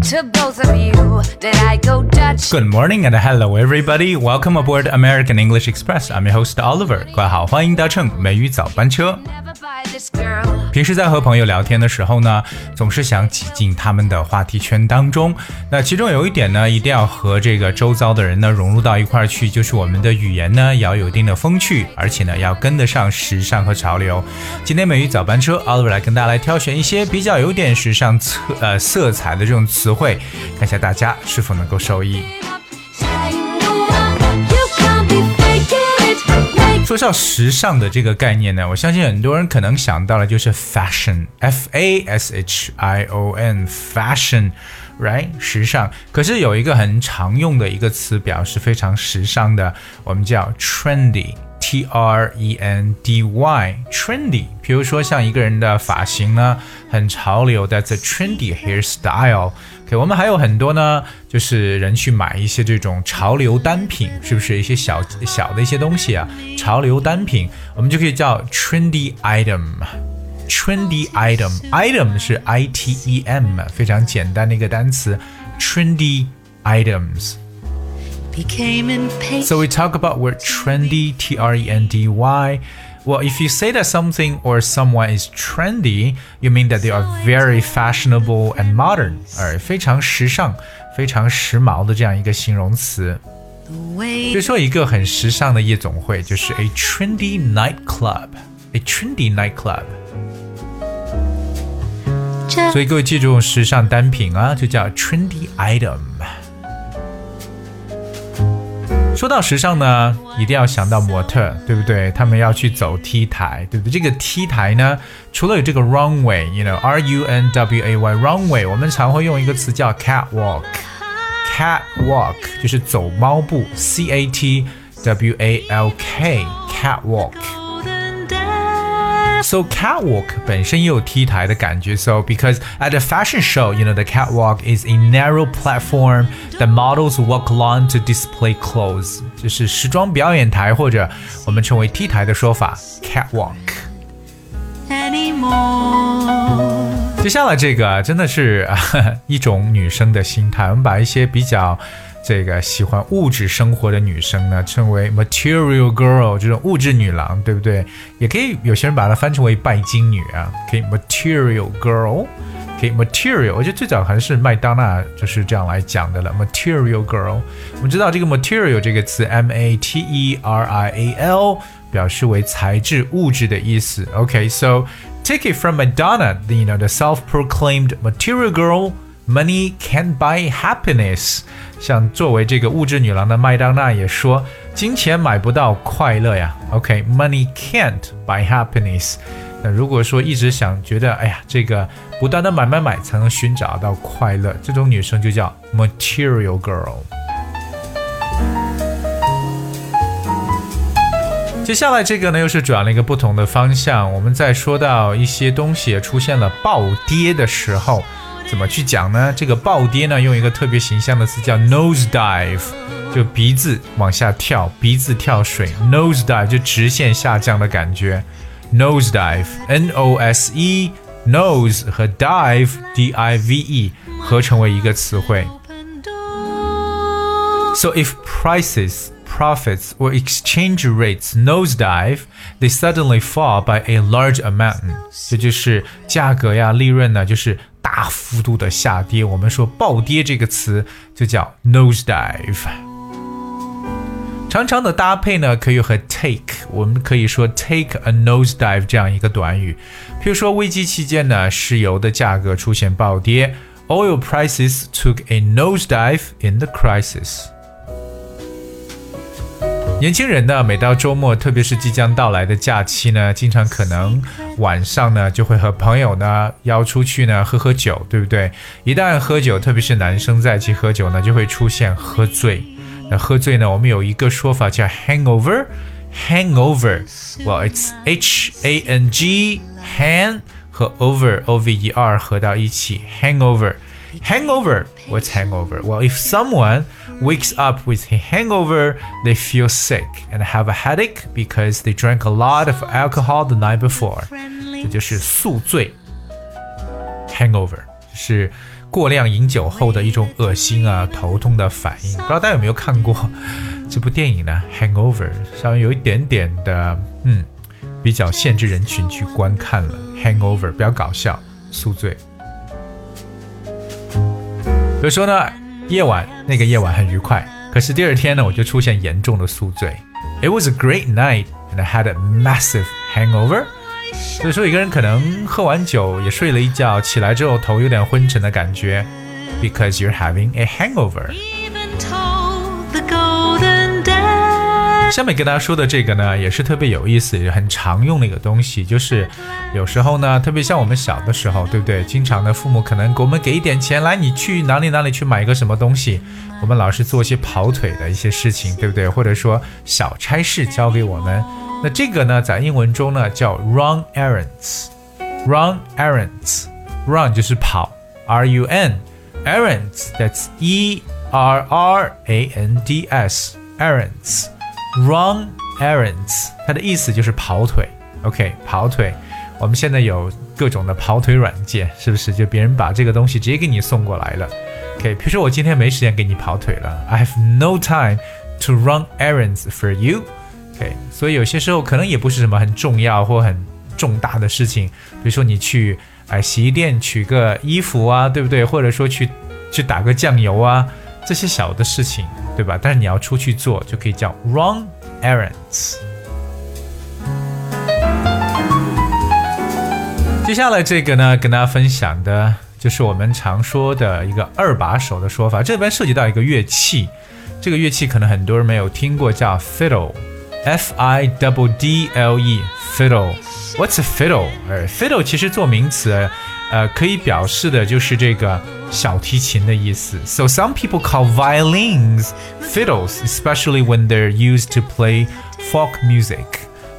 to both of you. Did I go Dutch? Good morning and hello everybody. Welcome aboard American English Express. I'm your host Oliver. 各位好，欢迎搭乘美语早班车。 平时在和朋友聊天的时候呢，总是想挤进他们的话题圈当中。那其中有一点呢，一定要和这个周遭的人呢融入到一块儿去，就是我们的语言呢也要有一定的风趣，而且呢要跟得上时尚和潮流。今天美语早班车，Oliver 来跟大家来挑选一些比较有点时尚色呃色彩的这种词汇，看一下大家是否能够受益。说到时尚的这个概念呢，我相信很多人可能想到的就是 fashion，f a s h i o n，fashion，right，时尚。可是有一个很常用的一个词表示非常时尚的，我们叫 trendy。T R E N D Y，trendy。比如说像一个人的发型呢，很潮流，that's a trendy hairstyle。OK，我们还有很多呢，就是人去买一些这种潮流单品，是不是一些小小的一些东西啊？潮流单品，我们就可以叫 trendy item。trendy item，item 是 I T E M，非常简单的一个单词，trendy items。became impatient. So we talk about word trendy, T R E N D Y. Well, if you say that something or someone is trendy, you mean that they are very fashionable and modern，而非常时尚、非常时髦的这样一个形容词。比如说，一个很时尚的夜总会就是 a trendy nightclub，a trendy nightclub。所以各位记住，时尚单品啊，就叫 trendy item。 说到时尚呢，一定要想到模特，对不对？他们要去走 T 台，对不对？这个 T 台呢，除了有这个 runway，you know，R U N W A Y，runway，我们常会用一个词叫 catwalk。catwalk 就是走猫步，C A T W A L K，catwalk。So catwalk 本身也有 T 台的感觉。So because at a fashion show, you know, the catwalk is a narrow platform that models walk along to display clothes，就是时装表演台或者我们称为 T 台的说法，catwalk。 anymore. 接下来这个啊真的是、啊、一种女生的心态，我们把一些比较 这个喜欢物质生活的女生呢，称为 material girl，这种物质女郎，对不对？也可以有些人把它翻成为拜金女啊，可以 material girl。可以 material，我觉得最早还是麦当娜就是这样来讲的了。material girl，我们知道这个 material 这个词 m a t e r i a l 表示为材质、物质的意思。OK，so、take it from Madonna，the you know the self-proclaimed material girl。Money can buy happiness。像作为这个物质女郎的麦当娜也说，金钱买不到快乐呀。OK，money、can't buy happiness。那如果说一直想觉得，哎呀，这个不断的买买买才能寻找到快乐，这种女生就叫 material girl。接下来这个呢，又是转了一个不同的方向。我们在说到一些东西出现了暴跌的时候，怎么去讲呢？这个暴跌呢，用一个特别形象的词叫 nose dive，就鼻子往下跳，鼻子跳水，nose dive 就直线下降的感觉。nose dive，N O S E nose 和 dive D I V E 合成为一个词汇。So if prices, profits, or exchange rates nosedive, they suddenly fall by a large amount. 这就是价格呀、利润呢，就是 大幅度的下跌。我们说暴跌这个词就叫 nosedive。常常的搭配呢，可以和 take，我们可以说 take a nosedive 这样一个短语。譬如说危机期间呢，石油的价格出现暴跌，oil prices took a nosedive in the crisis。年轻人呢，每到周末，特别是即将到来的假期呢，经常可能晚上呢就会和朋友呢邀出去呢喝喝酒，对不对？一旦喝酒，特别是男生在一起喝酒呢，就会出现喝醉。那喝醉呢，我们有一个说法叫 hangover。hangover，well it's H A N G hang 和 over O V E R 合到一起，hangover。Hangover. What's hangover? Well, if someone wakes up with a hangover, they feel sick and have a headache because they drank a lot of alcohol the night before. 这就是宿醉。 hangover，是过量饮酒后的一种恶心啊、头痛的反应。不知道大家有没有看过这部电影呢？Hangover 稍微有一点点的，嗯，比较限制人群去观看了。Hangover 比较搞笑，宿醉。 比如说呢，夜晚那个夜晚很愉快，可是第二天呢，我就出现严重的宿醉。It was a great night and I had a massive hangover。所以说，一个人可能喝完酒也睡了一觉，起来之后头有点昏沉的感觉，because you're having a hangover even told the go。下面跟大家说的这个呢，也是特别有意思，也很常用的一个东西，就是有时候呢，特别像我们小的时候，对不对？经常的父母可能给我们给一点钱，来你去哪里哪里去买一个什么东西，我们老是做一些跑腿的一些事情，对不对？或者说小差事交给我们，那这个呢，在英文中呢叫 run errands，run errands，run 就是跑，r u n，errands that's e r r a n d s，errands。Run errands，它的意思就是跑腿。OK，跑腿。我们现在有各种的跑腿软件，是不是？就别人把这个东西直接给你送过来了。OK，比如说我今天没时间给你跑腿了，I have no time to run errands for you。OK，所以有些时候可能也不是什么很重要或很重大的事情，比如说你去哎洗衣店取个衣服啊，对不对？或者说去去打个酱油啊。这些小的事情，对吧？但是你要出去做，就可以叫 run errands。接下来这个呢，跟大家分享的就是我们常说的一个二把手的说法。这边涉及到一个乐器，这个乐器可能很多人没有听过，叫 fiddle fiddle，f i double d l e，fiddle。What's a fiddle？呃，fiddle 其实做名词，呃，可以表示的就是这个。小提琴的意思。So some people call violins fiddles, especially when they're used to play folk music.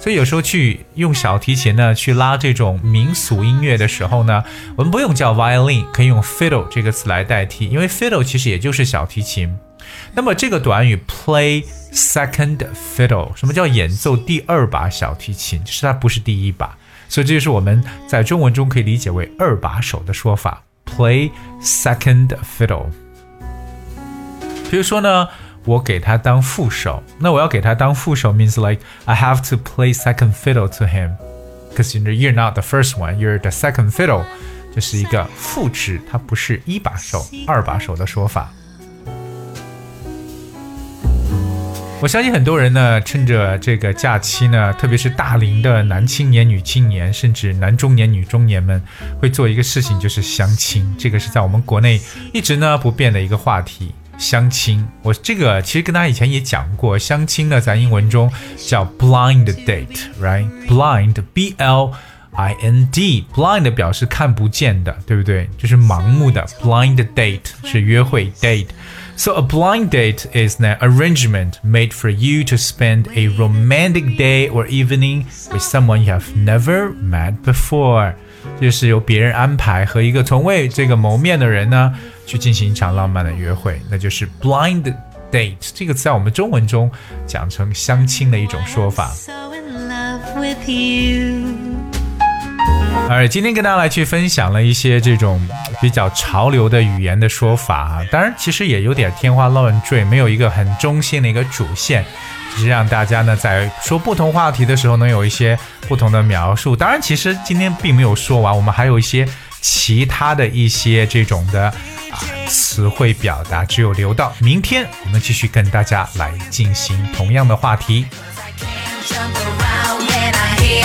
所以有时候去用小提琴呢，去拉这种民俗音乐的时候呢，我们不用叫 violin，可以用 fiddle 这个词来代替，因为 fiddle 其实也就是小提琴。那么这个短语 play second fiddle，什么叫演奏第二把小提琴？就是它不是第一把，所以这就是我们在中文中可以理解为二把手的说法。play second fiddle。比如说呢，我给他当副手，那我要给他当副手 means like I have to play second fiddle to him because you're not the first one, you're the second fiddle，这是一个副职，它不是一把手、二把手的说法。 我相信很多人呢，趁着这个假期呢，特别是大龄的男青年、女青年，甚至男中年、女中年们，会做一个事情，就是相亲。这个是在我们国内一直呢不变的一个话题。相亲，我这个其实跟大家以前也讲过，相亲呢在英文中叫 blind date，right？blind，b l i n d，blind 表示看不见的，对不对？就是盲目的。blind date 是约会 date。So a blind date is an arrangement made for you to spend a romantic day or evening with someone you have never met before。就是由别人安排和一个从未这个谋面的人呢，去进行一场浪漫的约会，那就是 blind date。这个词在我们中文中讲成相亲的一种说法。 而今天跟大家来去分享了一些这种比较潮流的语言的说法啊，当然其实也有点天花乱坠，没有一个很中心的一个主线，只是让大家呢在说不同话题的时候能有一些不同的描述。当然，其实今天并没有说完，我们还有一些其他的一些这种的啊词汇表达，只有留到明天我们继续跟大家来进行同样的话题。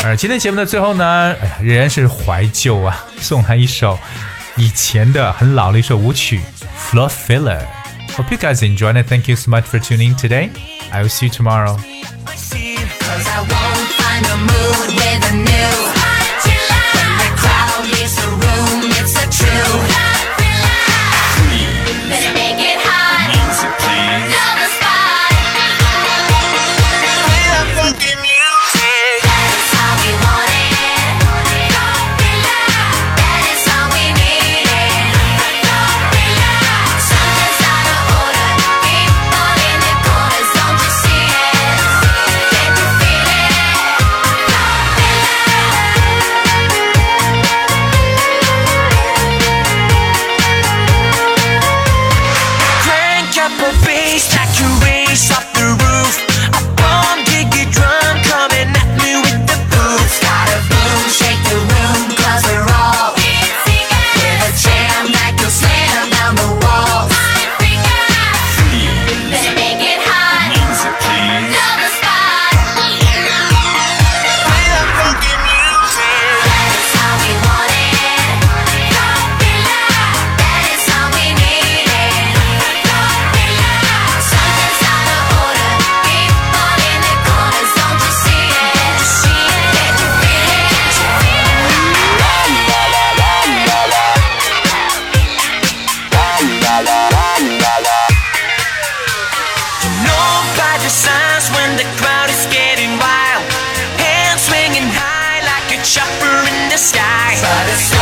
而今天节目的最后呢，哎呀，仍然是怀旧啊，送他一首以前的很老的一首舞曲《Floor Filler》。Hope you guys enjoyed it. Thank you so much for tuning today. I will see you tomorrow. Side.